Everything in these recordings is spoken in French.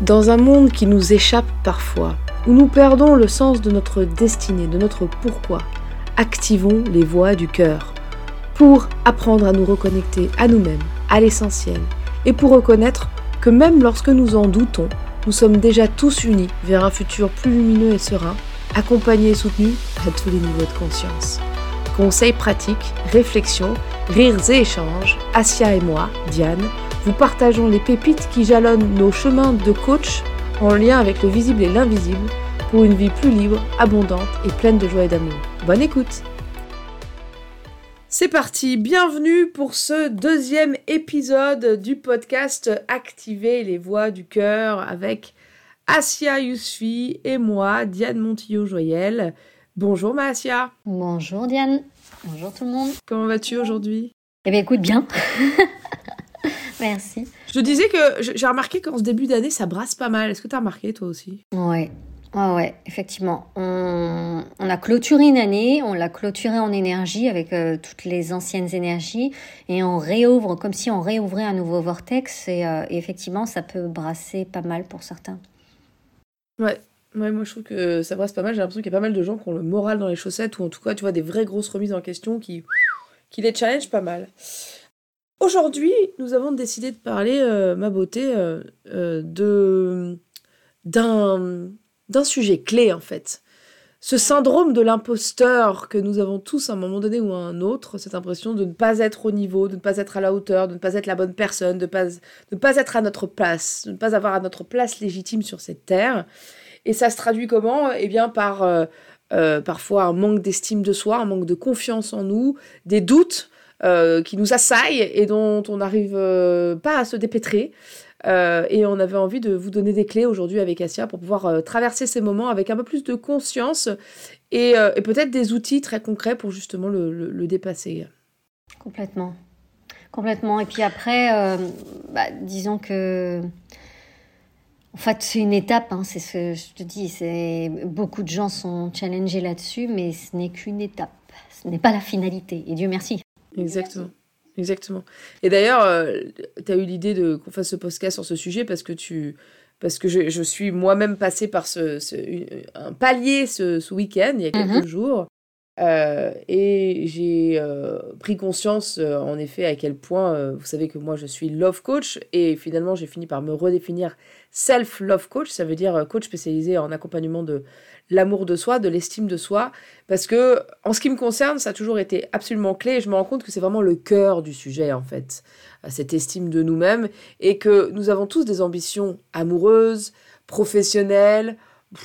Dans un monde qui nous échappe parfois, où nous perdons le sens de notre destinée, de notre pourquoi, activons les voies du cœur pour apprendre à nous reconnecter à nous-mêmes, à l'essentiel, et pour reconnaître que même lorsque nous en doutons, nous sommes déjà tous unis vers un futur plus lumineux et serein, accompagnés et soutenus à tous les niveaux de conscience. Conseils pratiques, réflexions, rires et échanges, Asia et moi, Diane, vous partageons les pépites qui jalonnent nos chemins de coach en lien avec le visible et l'invisible pour une vie plus libre, abondante et pleine de joie et d'amour. Bonne écoute c'est parti, bienvenue pour ce deuxième épisode du podcast Activer les voix du cœur avec Asia Yousfi et moi, Diane Montillo-Joyel. Bonjour ma Asia. Bonjour Diane. Bonjour tout le monde. Comment vas-tu aujourd'hui? Eh bien écoute bien. Merci. Je te disais que j'ai remarqué qu'en ce début d'année, ça brasse pas mal. Est-ce que tu as remarqué toi aussi? Ouais. ouais, effectivement. On, a clôturé une année, on l'a clôturée en énergie avec euh, toutes les anciennes énergies et on réouvre comme si on réouvrait un nouveau vortex et, euh, et effectivement, ça peut brasser pas mal pour certains. Ouais, Ouais, moi je trouve que ça brasse pas mal. J'ai l'impression qu'il y a pas mal de gens qui ont le moral dans les chaussettes ou en tout cas, tu vois, des vraies grosses remises en question qui, qui les challenge pas mal. Aujourd'hui, nous avons décidé de parler, euh, ma beauté, euh, euh, de d'un d'un sujet clé en fait. Ce syndrome de l'imposteur que nous avons tous à un moment donné ou à un autre, cette impression de ne pas être au niveau, de ne pas être à la hauteur, de ne pas être la bonne personne, de, pas, de ne pas être à notre place, de ne pas avoir à notre place légitime sur cette terre. Et ça se traduit comment? Eh bien par parfois un manque d'estime de soi, un manque de confiance en nous, des doutes, euh, qui nous assaillent et dont on n'arrive euh, pas à se dépêtrer. Euh, et on avait envie de vous donner des clés aujourd'hui avec Asia pour pouvoir traverser ces moments avec un peu plus de conscience et, peut-être des outils très concrets pour justement le, dépasser. Complètement. Complètement. Et puis après, bah, disons que. En fait, c'est une étape, hein, c'est ce que je te dis. Beaucoup de gens sont challengés là-dessus, mais ce n'est qu'une étape. Ce n'est pas la finalité. Et Dieu merci. Exactement. Exactement. Et d'ailleurs, euh, tu as eu l'idée de qu'on fasse ce podcast sur ce sujet parce que tu parce que je, je suis moi-même passée par ce, un palier ce, ce week-end, il y a quelques mhm. jours. Euh, et j'ai euh, pris conscience, en effet, à quel point, vous savez que moi, je suis love coach, et finalement, j'ai fini par me redéfinir self-love coach, ça veut dire coach spécialisé en accompagnement de l'amour de soi, de l'estime de soi, parce que en ce qui me concerne, ça a toujours été absolument clé et je me rends compte que c'est vraiment le cœur du sujet en fait, cette estime de nous-mêmes et que nous avons tous des ambitions amoureuses, professionnelles,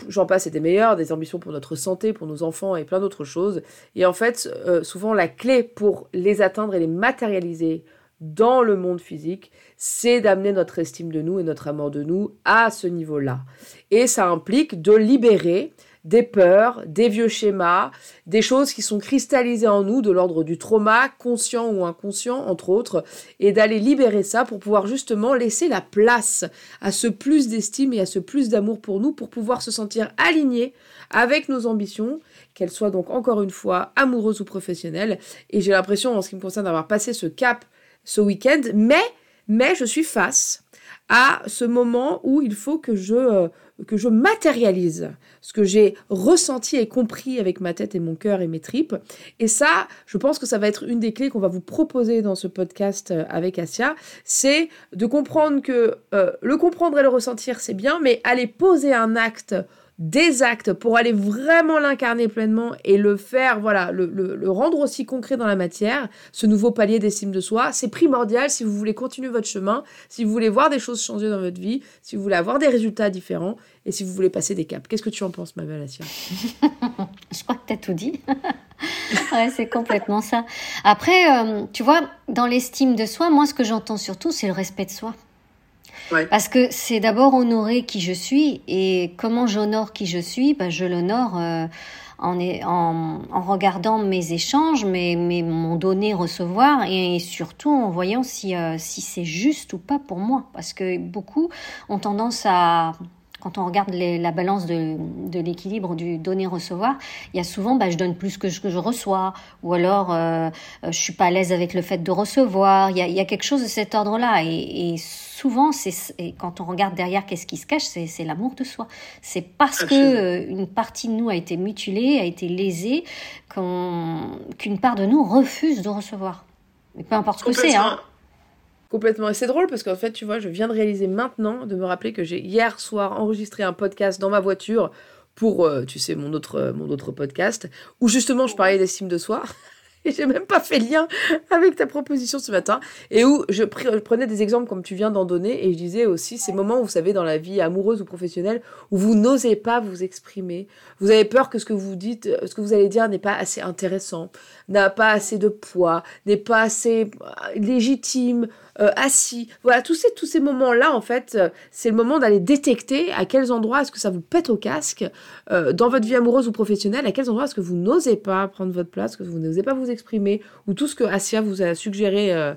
j'en passe, c'est des meilleures, des ambitions pour notre santé, pour nos enfants et plein d'autres choses. Et en fait, euh, souvent la clé pour les atteindre et les matérialiser dans le monde physique, c'est d'amener notre estime de nous et notre amour de nous à ce niveau-là. Et ça implique de libérer des peurs, des vieux schémas, des choses qui sont cristallisées en nous de l'ordre du trauma, conscient ou inconscient, entre autres, et d'aller libérer ça pour pouvoir justement laisser la place à ce plus d'estime et à ce plus d'amour pour nous, pour pouvoir se sentir aligné avec nos ambitions, qu'elles soient donc encore une fois amoureuses ou professionnelles. Et j'ai l'impression, en ce qui me concerne, d'avoir passé ce cap ce week-end, mais, mais je suis face à ce moment où il faut que je, euh, que je matérialise ce que j'ai ressenti et compris avec ma tête et mon cœur et mes tripes. Et ça, je pense que ça va être une des clés qu'on va vous proposer dans ce podcast euh, avec Asia, c'est de comprendre que euh, le comprendre et le ressentir, c'est bien, mais aller poser un acte des actes pour aller vraiment l'incarner pleinement et le faire, voilà, le, rendre aussi concret dans la matière, ce nouveau palier d'estime de soi, c'est primordial si vous voulez continuer votre chemin, si vous voulez voir des choses changer dans votre vie, si vous voulez avoir des résultats différents et si vous voulez passer des caps. Qu'est-ce que tu en penses, ma belle Asia? Je crois que tu as tout dit. ouais, c'est complètement ça. Après, euh, tu vois, dans l'estime de soi, moi, ce que j'entends surtout, c'est le respect de soi. Parce que c'est d'abord honorer qui je suis et comment j'honore qui je suis, ben je l'honore euh, en, en, en, regardant mes échanges, mes, mes, mon donner, recevoir et surtout en voyant si, euh, si c'est juste ou pas pour moi. Parce que beaucoup ont tendance à quand on regarde la balance de, de l'équilibre du donner-recevoir, il y a souvent, bah, je donne plus que je, que je reçois, ou alors euh, euh, je suis pas à l'aise avec le fait de recevoir. Il y a, y a quelque chose de cet ordre-là, et souvent, c'est quand on regarde derrière, qu'est-ce qui se cache, c'est l'amour de soi. C'est parce que euh, une partie de nous a été mutilée, a été lésée, qu'une part de nous refuse de recevoir. Mais peu importe ce que c'est, hein. Complètement. Et c'est drôle parce qu'en fait, tu vois, je viens de réaliser maintenant, de me rappeler que j'ai hier soir enregistré un podcast dans ma voiture pour, euh, tu sais, mon autre, euh, mon autre podcast, où justement je parlais d'estime de soi. Et j'ai même pas fait lien avec ta proposition ce matin, et où je, prenais des exemples comme tu viens d'en donner, et je disais aussi ces moments, vous savez, dans la vie amoureuse ou professionnelle, où vous n'osez pas vous exprimer, vous avez peur que ce que vous dites, ce que vous allez dire n'est pas assez intéressant, n'a pas assez de poids, n'est pas assez euh, légitime, euh, assis. Voilà, tous ces, tous ces moments-là, en fait, euh, c'est le moment d'aller détecter à quels endroits est-ce que ça vous pète au casque euh, dans votre vie amoureuse ou professionnelle, à quels endroits est-ce que vous n'osez pas prendre votre place, que vous n'osez pas vous exprimer, ou tout ce que Asia vous a suggéré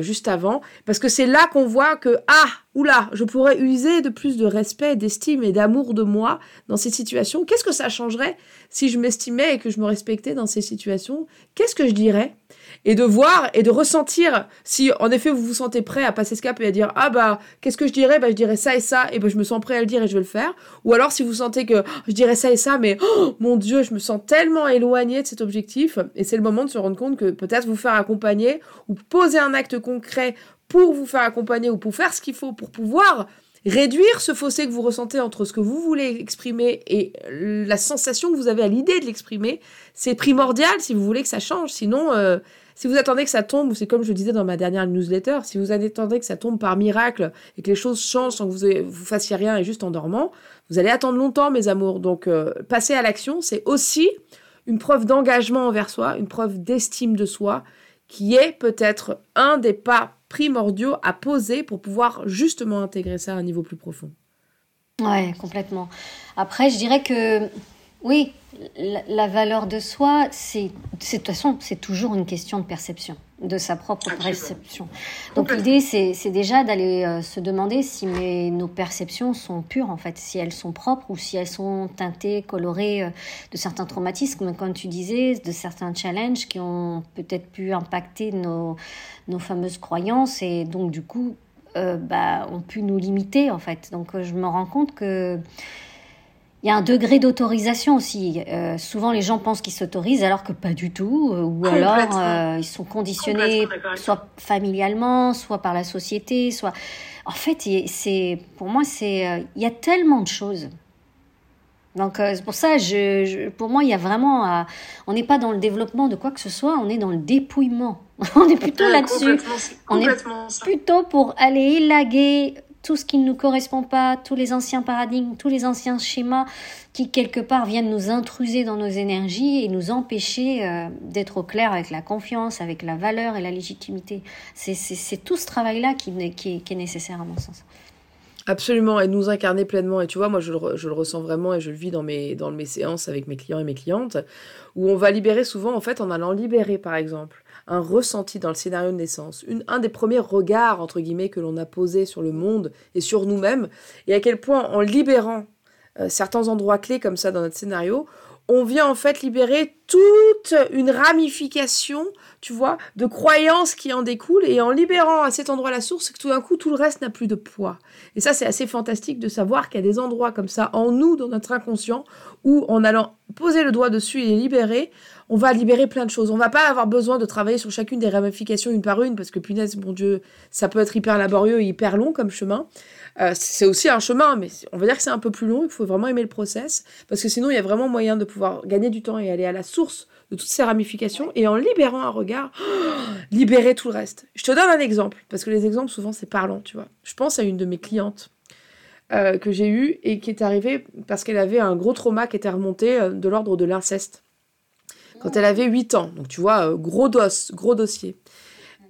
juste avant. Parce que c'est là qu'on voit que, ah, oula, je pourrais user de plus de respect, d'estime et d'amour de moi dans ces situations. Qu'est-ce que ça changerait si je m'estimais et que je me respectais dans ces situations? Qu'est-ce que je dirais? Et de voir et de ressentir si en effet vous vous sentez prêt à passer ce cap et à dire ah bah qu'est-ce que je dirais? Bah je dirais ça et ça et bah je me sens prêt à le dire et je vais le faire ou alors si vous sentez que je dirais ça et ça mais oh, mon dieu je me sens tellement éloigné de cet objectif et c'est le moment de se rendre compte que peut-être vous faire accompagner ou poser un acte concret pour vous faire accompagner ou pour faire ce qu'il faut pour pouvoir réduire ce fossé que vous ressentez entre ce que vous voulez exprimer et la sensation que vous avez à l'idée de l'exprimer, c'est primordial si vous voulez que ça change. Sinon, euh, si vous attendez que ça tombe, c'est comme je le disais dans ma dernière newsletter, si vous attendez que ça tombe par miracle et que les choses changent sans que vous, vous fassiez rien et juste en dormant, vous allez attendre longtemps, mes amours. Donc, euh, passer à l'action, c'est aussi une preuve d'engagement envers soi, une preuve d'estime de soi, qui est peut-être un des pas primordiaux à poser pour pouvoir justement intégrer ça à un niveau plus profond. Ouais, complètement. Après, je dirais que oui, la, valeur de soi, c'est de toute façon, c'est toujours une question de perception, de sa propre perception. Donc l'idée, c'est déjà d'aller euh, se demander si nos perceptions sont pures, en fait, si elles sont propres ou si elles sont teintées, colorées euh, de certains traumatismes, comme tu disais, de certains challenges qui ont peut-être pu impacter nos, nos fameuses croyances et donc du coup, euh, bah, ont pu nous limiter, en fait. Donc je me rends compte que il y a un degré d'autorisation aussi. Euh, souvent, les gens pensent qu'ils s'autorisent alors que pas du tout, euh, ou alors euh, ils sont conditionnés soit familialement, soit par la société, soit. En fait, c'est pour moi, c'est il y a tellement de choses. Donc c'est pour ça, je, pour moi, il y a vraiment, on n'est pas dans le développement de quoi que ce soit, on est dans le dépouillement. on est plutôt là-dessus. On est plutôt pour aller élaguer tout ce qui ne nous correspond pas, tous les anciens paradigmes, tous les anciens schémas qui quelque part viennent nous intruser dans nos énergies et nous empêcher euh, d'être au clair avec la confiance, avec la valeur et la légitimité. C'est tout ce travail-là qui, est nécessaire à mon sens. Absolument, et nous incarner pleinement. Et tu vois, moi, je le, je le, ressens vraiment et je le vis dans mes, dans mes séances avec mes clients et mes clientes, où on va libérer souvent, en fait, en allant libérer, par exemple, un ressenti dans le scénario de naissance, une, un des premiers regards, entre guillemets, que l'on a posé sur le monde et sur nous-mêmes, et à quel point, en libérant euh, certains endroits clés comme ça dans notre scénario, on vient en fait libérer toute une ramification, tu vois, de croyances qui en découlent, et en libérant à cet endroit la source, tout d'un coup, tout le reste n'a plus de poids. Et ça, c'est assez fantastique de savoir qu'il y a des endroits comme ça en nous, dans notre inconscient, où en allant poser le doigt dessus et les libérer, on va libérer plein de choses. On va pas avoir besoin de travailler sur chacune des ramifications une par une, parce que punaise, mon Dieu, ça peut être hyper laborieux et hyper long comme chemin. Euh, c'est aussi un chemin, mais on va dire que c'est un peu plus long. Il faut vraiment aimer le process, parce que sinon, il y a vraiment moyen de pouvoir gagner du temps et aller à la source de toutes ces ramifications, et en libérant un regard, libérer tout le reste. Je te donne un exemple, parce que les exemples, souvent, c'est parlant, tu vois. Je pense à une de mes clientes. Euh, que j'ai eue et qui est arrivée parce qu'elle avait un gros trauma qui était remonté euh, de l'ordre de l'inceste quand elle avait 8 ans. Donc tu vois, gros dos, gros dossier.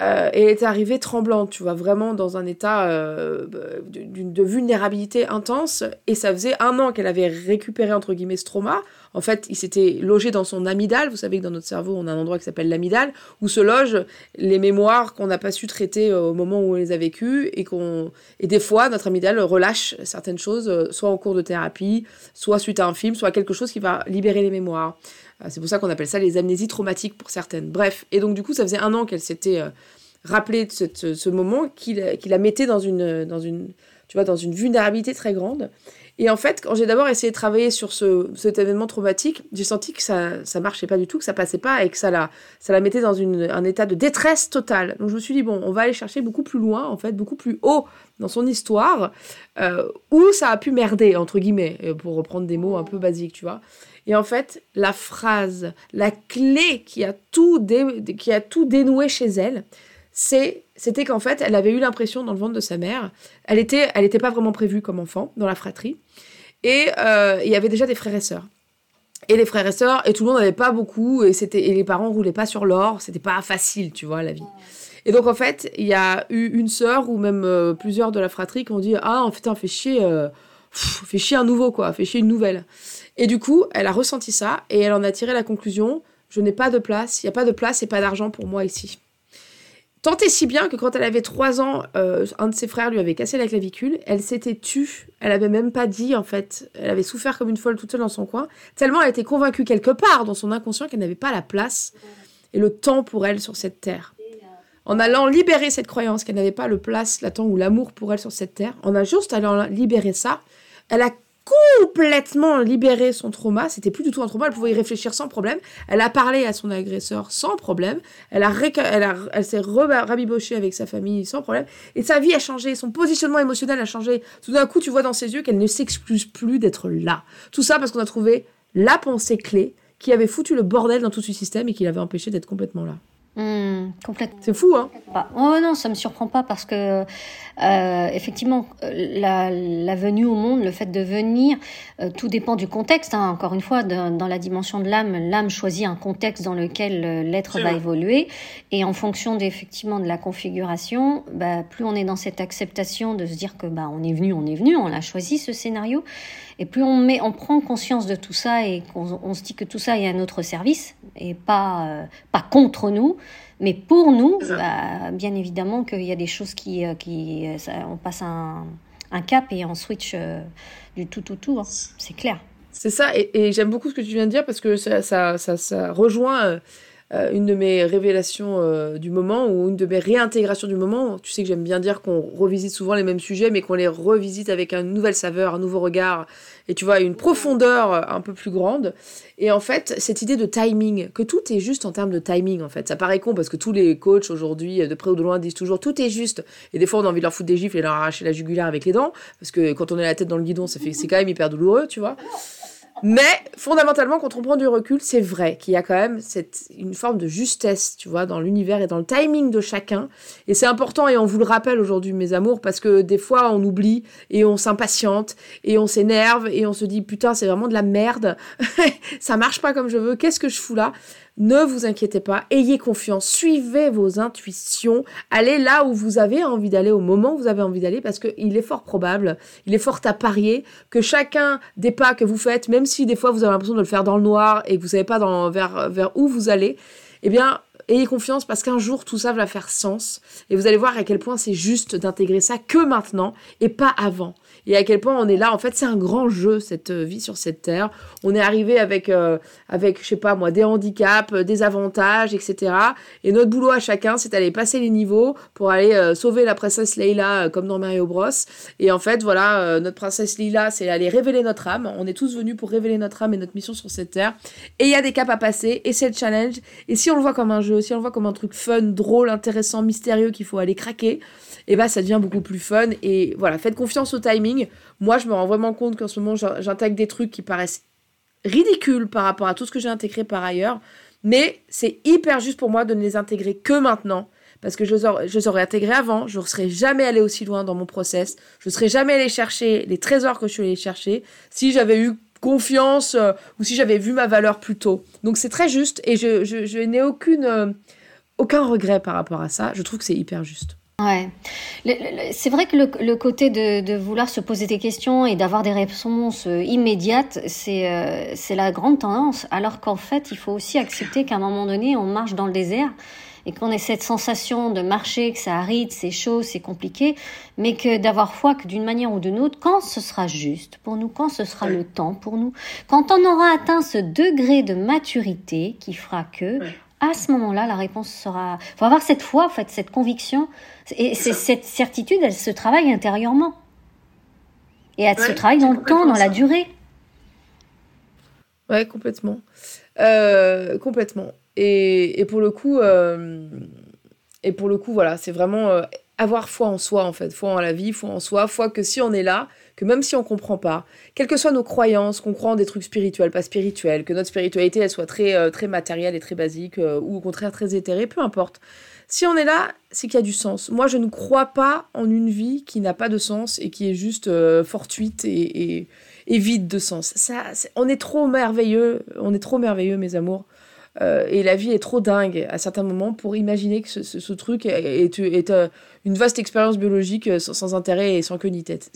Euh, et elle était arrivée tremblante, tu vois, vraiment dans un état euh, de, vulnérabilité intense. Et ça faisait un an qu'elle avait récupéré, entre guillemets, ce trauma, En fait, il s'était logé dans son amygdale. Vous savez que dans notre cerveau, on a un endroit qui s'appelle l'amygdale, où se logent les mémoires qu'on n'a pas su traiter au moment où on les a vécues. Et, et des fois, notre amygdale relâche certaines choses, soit en cours de thérapie, soit suite à un film, soit quelque chose qui va libérer les mémoires. C'est pour ça qu'on appelle ça les amnésies traumatiques pour certaines. Bref, et donc du coup, ça faisait un an qu'elle s'était rappelé de ce, moment qui, la mettait dans une, dans, une, tu vois, dans une vulnérabilité très grande. Et en fait, quand j'ai d'abord essayé de travailler sur ce, cet événement traumatique, j'ai senti que ça ça marchait pas du tout, que ça passait pas et que ça la, ça la mettait dans une, un état de détresse totale. Donc je me suis dit, bon, on va aller chercher beaucoup plus loin, en fait, beaucoup plus haut dans son histoire, euh, où ça a pu merder, entre guillemets, euh, pour reprendre des mots un peu basiques, tu vois. Et en fait, la phrase, la clé qui a tout, qui a tout dénoué chez elle, c'était qu'en fait, elle avait eu l'impression dans le ventre de sa mère, elle était, elle n'était pas vraiment prévue comme enfant dans la fratrie, et euh, il y avait déjà des frères et sœurs. Et les frères et sœurs, et tout le monde n'avait pas beaucoup, et, c'était, et les parents roulaient pas sur l'or, c'était pas facile, tu vois, la vie. Et donc, en fait, il y a eu une sœur, ou même euh, plusieurs de la fratrie, qui ont dit Ah, en fait, on fait chier, euh, fait chier un nouveau, quoi, fait chier une nouvelle. Et du coup, elle a ressenti ça, et elle en a tiré la conclusion Je n'ai pas de place, il n'y a pas de place et pas d'argent pour moi ici. Tant et si bien que quand elle avait 3 ans, euh, un de ses frères lui avait cassé la clavicule. Elle s'était tue. Elle avait même pas dit, en fait. Elle avait souffert comme une folle toute seule dans son coin. Tellement elle était convaincue quelque part dans son inconscient qu'elle n'avait pas la place et le temps pour elle sur cette terre. En allant libérer cette croyance qu'elle n'avait pas le place, la temps ou l'amour pour elle sur cette terre, en a juste allant libérer ça, elle a complètement libéré son trauma. C'était plus du tout un trauma. Elle pouvait y réfléchir sans problème. Elle a parlé à son agresseur sans problème. Elle, a s'est rabibochée avec sa famille sans problème. Et sa vie a changé. Son positionnement émotionnel a changé. Tout d'un coup, tu vois dans ses yeux qu'elle ne s'excuse plus d'être là. Tout ça parce qu'on a trouvé la pensée clé qui avait foutu le bordel dans tout ce système et qui l'avait empêché d'être complètement là. Mmh, complètement. C'est fou, hein Oh non, ça me surprend pas parce que euh, effectivement, la, la, venue au monde, le fait de venir, euh, tout dépend du contexte. Hein. Encore une fois, dans la dimension de l'âme, l'âme choisit un contexte dans lequel euh, l'être va évoluer, et en fonction effectivement de la configuration, bah, plus on est dans cette acceptation de se dire que bah on est venu, on est venu, on a choisi ce scénario, et plus on met, on prend conscience de tout ça et qu'on on se dit que tout ça est à notre service et pas euh, pas contre nous, mais pour nous, bah, bien évidemment qu'il y a des choses qui euh, qui euh, on passe un, un cap et on switch du tout tout tout, hein. c'est clair. C'est ça, et, et j'aime beaucoup ce que tu viens de dire parce que ça, ça, ça, ça rejoint euh, une de mes révélations euh, du moment ou une de mes réintégrations du moment. Tu sais que j'aime bien dire qu'on revisite souvent les mêmes sujets, mais qu'on les revisite avec une nouvelle saveur, un nouveau regard, et tu vois, une profondeur euh, un peu plus grande. Et en fait, cette idée de timing, que tout est juste en termes de timing, en fait. Ça paraît con parce que tous les coachs aujourd'hui, de près ou de loin, disent toujours tout est juste. Et des fois, on a envie de leur foutre des gifles et leur arracher la jugulaire avec les dents, parce que quand on est la tête dans le guidon, ça fait, c'est quand même hyper douloureux, tu vois. Mais fondamentalement, quand on prend du recul, c'est vrai qu'il y a quand même cette, une forme de justesse, tu vois, dans l'univers et dans le timing de chacun. Et c'est important, et on vous le rappelle aujourd'hui, mes amours, parce que des fois, on oublie et on s'impatiente et on s'énerve et on se dit, putain, c'est vraiment de la merde. Ça marche pas comme je veux. Qu'est-ce que je fous là? Ne vous inquiétez pas, ayez confiance, suivez vos intuitions, allez là où vous avez envie d'aller, au moment où vous avez envie d'aller, parce qu'il est fort probable, il est fort à parier que chacun des pas que vous faites, même si des fois vous avez l'impression de le faire dans le noir et que vous savez pas dans, vers, vers où vous allez, eh bien, ayez confiance parce qu'un jour tout ça va faire sens et vous allez voir à quel point c'est juste d'intégrer ça que maintenant et pas avant et à quel point on est là. En fait, c'est un grand jeu, cette euh, vie sur cette terre. On est arrivé avec, euh, avec je sais pas moi, des handicaps, euh, des avantages, etc. Et notre boulot à chacun, c'est d'aller passer les niveaux pour aller sauver la princesse Leila comme dans Mario Bros. Et en fait, voilà, notre princesse Leila, c'est aller révéler notre âme. On est tous venus pour révéler notre âme et notre mission sur cette terre. Et il y a des caps à passer, et c'est le challenge. Et si on le voit comme un jeu, si on le voit comme un truc fun, drôle, intéressant, mystérieux qu'il faut aller craquer, et bah ça devient beaucoup plus fun. Et voilà, faites confiance au timing. Moi, je me rends vraiment compte qu'en ce moment, j'intègre des trucs qui paraissent ridicules par rapport à tout ce que j'ai intégré par ailleurs. Mais c'est hyper juste pour moi de ne les intégrer que maintenant. Parce que je les, aurais, intégrés avant, je ne serais jamais allé aussi loin dans mon process, je ne serais jamais allé chercher les trésors que je suis allé chercher si j'avais eu confiance euh, ou si j'avais vu ma valeur plus tôt. Donc c'est très juste et je, je, n'ai aucune, euh, aucun regret par rapport à ça. Je trouve que c'est hyper juste. Ouais. C'est vrai que le, côté de, vouloir se poser des questions et d'avoir des réponses euh, immédiates, c'est c'est la grande tendance. Alors qu'en fait, il faut aussi accepter qu'à un moment donné, on marche dans le désert et qu'on ait cette sensation de marcher, que ça aride, c'est chaud, c'est compliqué, mais que d'avoir foi que d'une manière ou d'une autre, quand ce sera juste pour nous, quand ce sera le temps pour nous, quand on aura atteint ce degré de maturité qui fera que, à ce moment-là, la réponse sera. Il faut avoir cette foi, en fait, cette conviction, et c'est cette certitude, elle se travaille intérieurement, et elle se travaille dans le temps, dans la durée. Ouais, complètement. Euh, complètement. Et, pour le coup, euh, et pour le coup, voilà, c'est vraiment euh, avoir foi en soi, en fait, foi en la vie, foi en soi, foi que si on est là, que même si on comprend pas, quelles que soient nos croyances, qu'on croit en des trucs spirituels, pas spirituels, que notre spiritualité elle soit très euh, très matérielle et très basique, ou au contraire très éthérée, peu importe. Si on est là, c'est qu'il y a du sens. Moi, je ne crois pas en une vie qui n'a pas de sens et qui est juste fortuite et, et, vide de sens. Ça, on est trop merveilleux, on est trop merveilleux, mes amours, euh, et la vie est trop dingue à certains moments pour imaginer que ce, truc est, euh, une vaste expérience biologique euh, sans, intérêt et sans queue ni tête.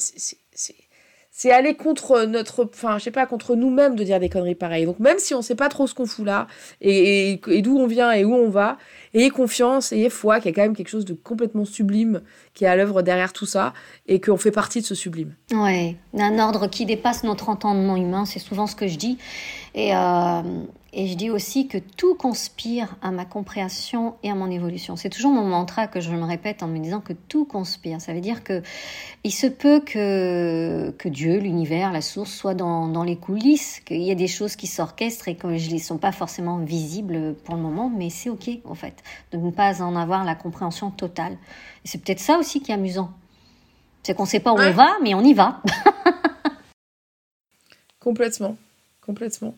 Aller contre notre, enfin, je sais pas, contre nous-mêmes de dire des conneries pareilles. Donc même si on sait pas trop ce qu'on fout là et, d'où on vient et où on va, ayez confiance, ayez foi qu'il y a quand même quelque chose de complètement sublime qui est à l'œuvre derrière tout ça et qu'on fait partie de ce sublime. Ouais, d'un ordre qui dépasse notre entendement humain, c'est souvent ce que je dis. Et, euh, et je dis aussi que tout conspire à ma compréhension et à mon évolution. C'est toujours mon mantra que je me répète en me disant que tout conspire. Ça veut dire que il se peut que, que Dieu, l'univers, la source soit dans, dans les coulisses, qu'il y ait des choses qui s'orchestrent et que je ne sont pas forcément visibles pour le moment, mais c'est ok en fait de ne pas en avoir la compréhension totale. Et c'est peut-être ça aussi qui est amusant. C'est qu'on ne sait pas où on va, mais on y va. complètement, complètement.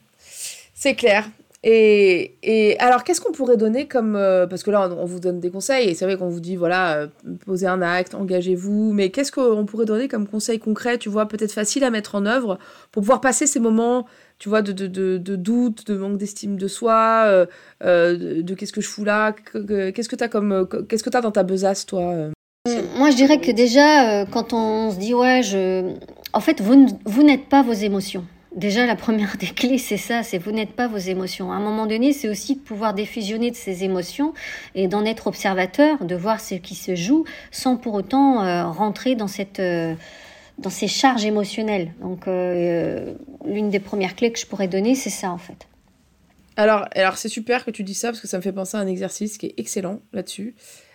C'est clair. Et, et, alors, qu'est-ce qu'on pourrait donner comme... Euh, parce que là, on, vous donne des conseils, et c'est vrai qu'on vous dit, voilà, euh, posez un acte, engagez-vous, mais qu'est-ce qu'on pourrait donner comme conseil concret, tu vois, peut-être facile à mettre en œuvre, pour pouvoir passer ces moments, tu vois, de, de, de, doute, de manque d'estime de soi, euh, de, qu'est-ce que je fous là, qu'est-ce que tu as comme... Qu'est-ce que tu as dans ta besace, toi Moi, je dirais que déjà, quand on se dit, ouais, je... En fait, vous n'êtes pas vos émotions. Déjà, la première des clés, c'est ça, c'est vous n'êtes pas vos émotions. À un moment donné, c'est aussi de pouvoir défusionner de ces émotions et d'en être observateur, de voir ce qui se joue, sans pour autant euh, rentrer dans cette euh, dans ces charges émotionnelles. Donc, euh, l'une des premières clés que je pourrais donner, c'est ça en fait. Alors, alors c'est super que tu dis ça parce que ça me fait penser à un exercice qui est excellent là-dessus.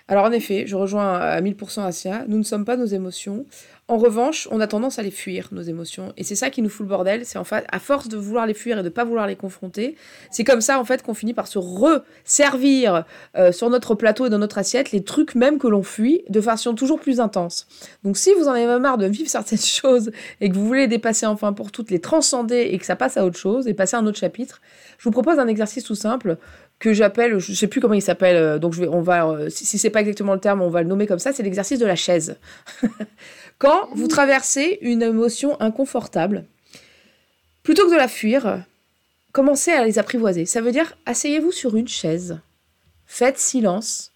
Alors en effet, je rejoins à 1000% Asia, nous ne sommes pas nos émotions. En revanche, on a tendance à les fuir, nos émotions. Et c'est ça qui nous fout le bordel. C'est en fait, à force de vouloir les fuir et de ne pas vouloir les confronter, c'est comme ça, en fait, qu'on finit par se resservir euh, sur notre plateau et dans notre assiette les trucs même que l'on fuit de façon toujours plus intense. Donc, si vous en avez marre de vivre certaines choses et que vous voulez dépasser enfin pour toutes, les transcender et que ça passe à autre chose et passer à un autre chapitre, je vous propose un exercice tout simple que j'appelle, je sais plus comment il s'appelle, euh, donc je vais, on va, euh, si, si c'est pas exactement le terme, on va le nommer comme ça, c'est l'exercice de la chaise. Quand vous traversez une émotion inconfortable, plutôt que de la fuir, commencez à les apprivoiser. Ça veut dire asseyez-vous sur une chaise, faites silence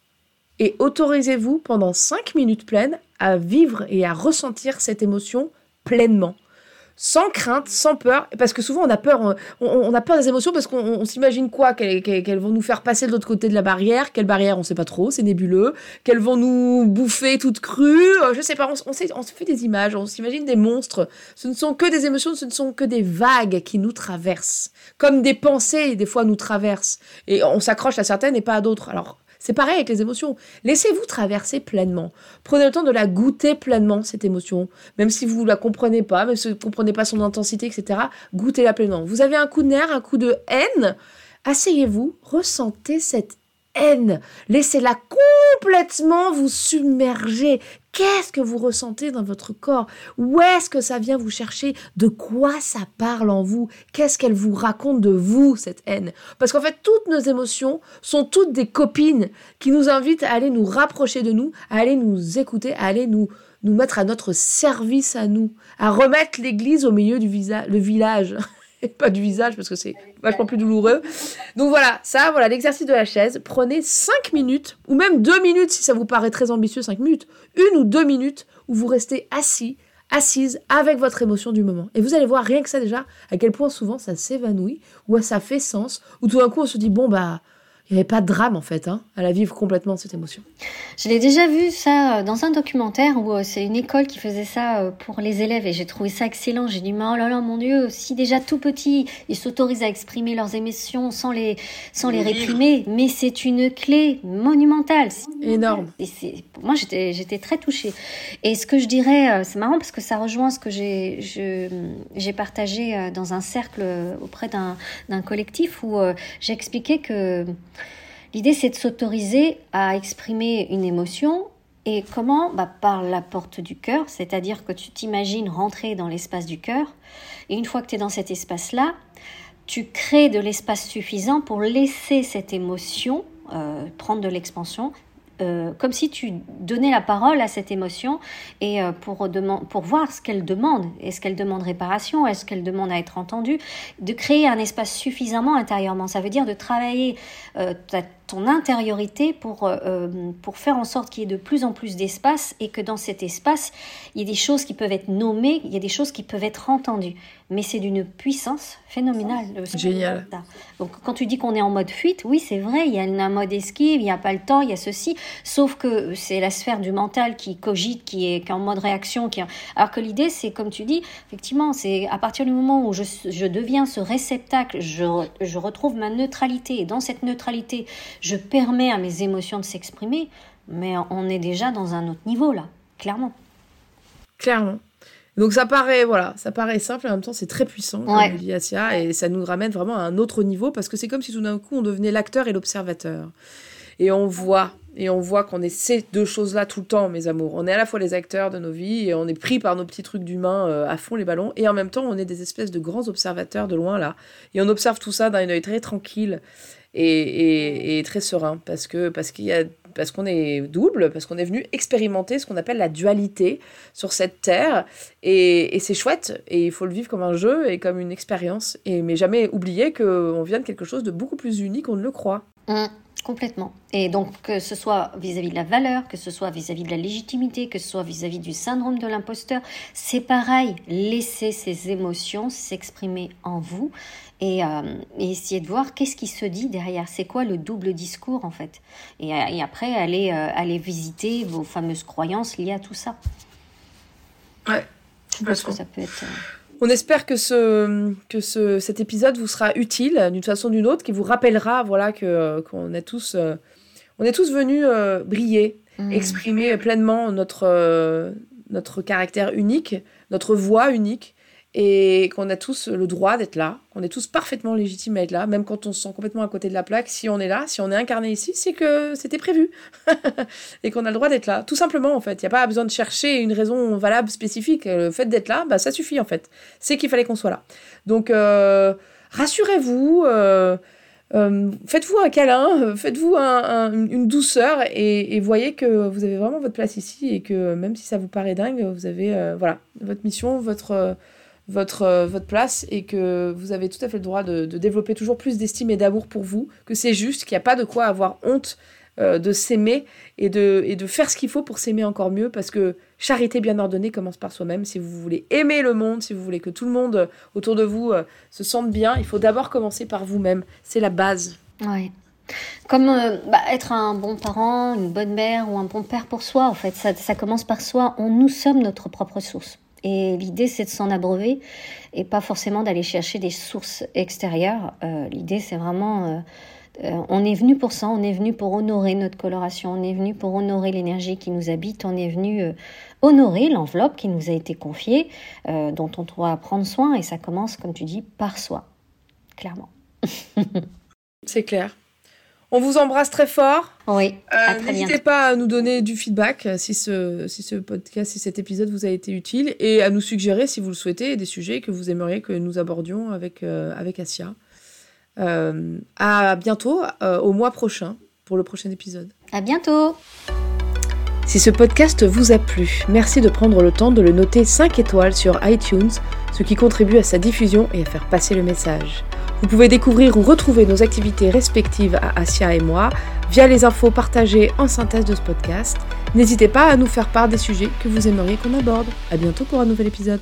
et autorisez-vous pendant 5 minutes pleines à vivre et à ressentir cette émotion pleinement sans crainte, sans peur, parce que souvent on a peur, on, a peur des émotions parce qu'on s'imagine quoi? Qu'elles vont nous faire passer de l'autre côté de la barrière, quelle barrière? On sait pas trop, c'est nébuleux, qu'elles vont nous bouffer toutes crues, euh, je sais pas, on, on se fait des images, on s'imagine des monstres. Ce ne sont que des émotions, ce ne sont que des vagues qui nous traversent, comme des pensées des fois nous traversent, et on s'accroche à certaines et pas à d'autres. Alors c'est pareil avec les émotions. Laissez-vous traverser pleinement. Prenez le temps de la goûter pleinement, cette émotion. Même si vous ne la comprenez pas, même si vous ne comprenez pas son intensité, etc. Goûtez-la pleinement. Vous avez un coup de nerf, un coup de haine? Asseyez-vous, ressentez cette haine. Laissez-la complètement vous submerger. Qu'est-ce que vous ressentez dans votre corps? Où est-ce que ça vient vous chercher? De quoi ça parle en vous? Qu'est-ce qu'elle vous raconte de vous, cette haine? Parce qu'en fait, toutes nos émotions sont toutes des copines qui nous invitent à aller nous rapprocher de nous, à aller nous écouter, à aller nous, nous mettre à notre service à nous, à remettre l'église au milieu du village. et pas du visage parce que c'est vachement plus douloureux. Donc voilà, ça, voilà, l'exercice de la chaise. Prenez 5 minutes, ou même 2 minutes si ça vous paraît très ambitieux, 5 minutes, une ou deux minutes où vous restez assis, assise avec votre émotion du moment. Et vous allez voir rien que ça déjà, à quel point souvent ça s'évanouit, ou ça fait sens, ou tout d'un coup on se dit, bon bah il n'y avait pas de drame en fait, hein, à la vivre complètement cette émotion. Je l'ai déjà vu ça euh, dans un documentaire où euh, c'est une école qui faisait ça euh, pour les élèves et j'ai trouvé ça excellent. J'ai dit mais oh là là mon Dieu, si déjà tout petit ils s'autorisent à exprimer leurs émotions sans les sans les réprimer, mais c'est une clé monumentale. Énorme. Et moi j'étais j'étais très touchée. Et ce que je dirais, c'est marrant parce que ça rejoint ce que j'ai j'ai partagé dans un cercle auprès d'un collectif où j'expliquais que L'idée, c'est de s'autoriser à exprimer une émotion. Et comment bah, Par la porte du cœur, c'est-à-dire que tu t'imagines rentrer dans l'espace du cœur. Et une fois que tu es dans cet espace-là, tu crées de l'espace suffisant pour laisser cette émotion euh, prendre de l'expansion euh, comme si tu donnais la parole à cette émotion et euh, pour, pour voir ce qu'elle demande. Est-ce qu'elle demande réparation? Est-ce qu'elle demande à être entendue? De créer un espace suffisamment intérieurement. Ça veut dire de travailler euh, ton intériorité pour, pour faire en sorte qu'il y ait de plus en plus d'espace et que dans cet espace, il y ait des choses qui peuvent être nommées, il y a des choses qui peuvent être entendues mais c'est d'une puissance phénoménale. Génial. Donc quand tu dis qu'on est en mode fuite, oui c'est vrai, il y a un mode esquive, il n'y a pas le temps, il y a ceci, sauf que c'est la sphère du mental qui cogite, qui est, en mode réaction. Qui... Alors que l'idée c'est, comme tu dis, effectivement, c'est à partir du moment où je, je deviens ce réceptacle, je, je retrouve ma neutralité, et dans cette neutralité, je permets à mes émotions de s'exprimer, mais on est déjà dans un autre niveau là, clairement. Clairement. Donc ça paraît voilà, ça paraît simple et en même temps c'est très puissant comme dit Asia et ça nous ramène vraiment à un autre niveau parce que c'est comme si tout d'un coup on devenait l'acteur et l'observateur. Et on voit et on voit qu'on est ces deux choses-là tout le temps, mes amours. On est à la fois les acteurs de nos vies et on est pris par nos petits trucs d'humains euh, à fond les ballons et en même temps on est des espèces de grands observateurs de loin là et on observe tout ça d'un œil très tranquille et, et, très serein parce que parce qu'il y a parce qu'on est double, parce qu'on est venu expérimenter ce qu'on appelle la dualité sur cette terre. Et, c'est chouette, et il faut le vivre comme un jeu et comme une expérience. Et, mais jamais oublier qu'on vient de quelque chose de beaucoup plus unique qu'on ne le croit. Mmh, complètement. Et donc, que ce soit vis-à-vis de la valeur, que ce soit vis-à-vis de la légitimité, que ce soit vis-à-vis du syndrome de l'imposteur, c'est pareil. Laissez ces émotions s'exprimer en vous et, euh, essayer de voir qu'est-ce qui se dit derrière. C'est quoi le double discours en fait? Et, euh, après, aller, euh, aller visiter vos fameuses croyances liées à tout ça. Ouais, parce que ça peut être. On espère que, ce, que ce, cet épisode vous sera utile d'une façon ou d'une autre, qui vous rappellera voilà, que, qu'on est tous, on est tous venus briller, mmh. exprimer pleinement notre, notre caractère unique, notre voix unique, et qu'on a tous le droit d'être là, qu'on est tous parfaitement légitimes à être là, même quand on se sent complètement à côté de la plaque. Si on est là, si on est incarné ici, c'est que c'était prévu et qu'on a le droit d'être là. Tout simplement, en fait. Il n'y a pas besoin de chercher une raison valable spécifique. Le fait d'être là, bah, ça suffit, en fait. C'est qu'il fallait qu'on soit là. Donc, euh, rassurez-vous. Euh, euh, faites-vous un câlin, faites-vous une douceur et, voyez que vous avez vraiment votre place ici et que même si ça vous paraît dingue, vous avez voilà votre mission, votre votre, euh, votre place et que vous avez tout à fait le droit de, développer toujours plus d'estime et d'amour pour vous, que c'est juste, qu'il n'y a pas de quoi avoir honte euh, de s'aimer et de, et de faire ce qu'il faut pour s'aimer encore mieux parce que charité bien ordonnée commence par soi-même. Si vous voulez aimer le monde, si vous voulez que tout le monde euh, autour de vous se sente bien, il faut d'abord commencer par vous-même. C'est la base. Ouais. Comme bah, être un bon parent, une bonne mère ou un bon père pour soi, en fait, ça, ça commence par soi. On, nous sommes notre propre source. Et l'idée, c'est de s'en abreuver et pas forcément d'aller chercher des sources extérieures. Euh, l'idée, c'est vraiment... Euh, euh, on est venu pour ça, on est venu pour honorer notre coloration, on est venu pour honorer l'énergie qui nous habite, on est venu honorer l'enveloppe qui nous a été confiée, dont on doit prendre soin, et ça commence, comme tu dis, par soi, clairement. c'est clair. On vous embrasse très fort. Oui. Euh, n'hésitez pas à nous donner du feedback euh, si ce, si ce podcast, si cet épisode vous a été utile et à nous suggérer, si vous le souhaitez, des sujets que vous aimeriez que nous abordions avec, euh, avec Asia. à bientôt, au mois prochain, pour le prochain épisode. À bientôt. Si ce podcast vous a plu, merci de prendre le temps de le noter 5 étoiles sur iTunes, ce qui contribue à sa diffusion et à faire passer le message. Vous pouvez découvrir ou retrouver nos activités respectives à Asia et moi via les infos partagées en synthèse de ce podcast. N'hésitez pas à nous faire part des sujets que vous aimeriez qu'on aborde. A bientôt pour un nouvel épisode.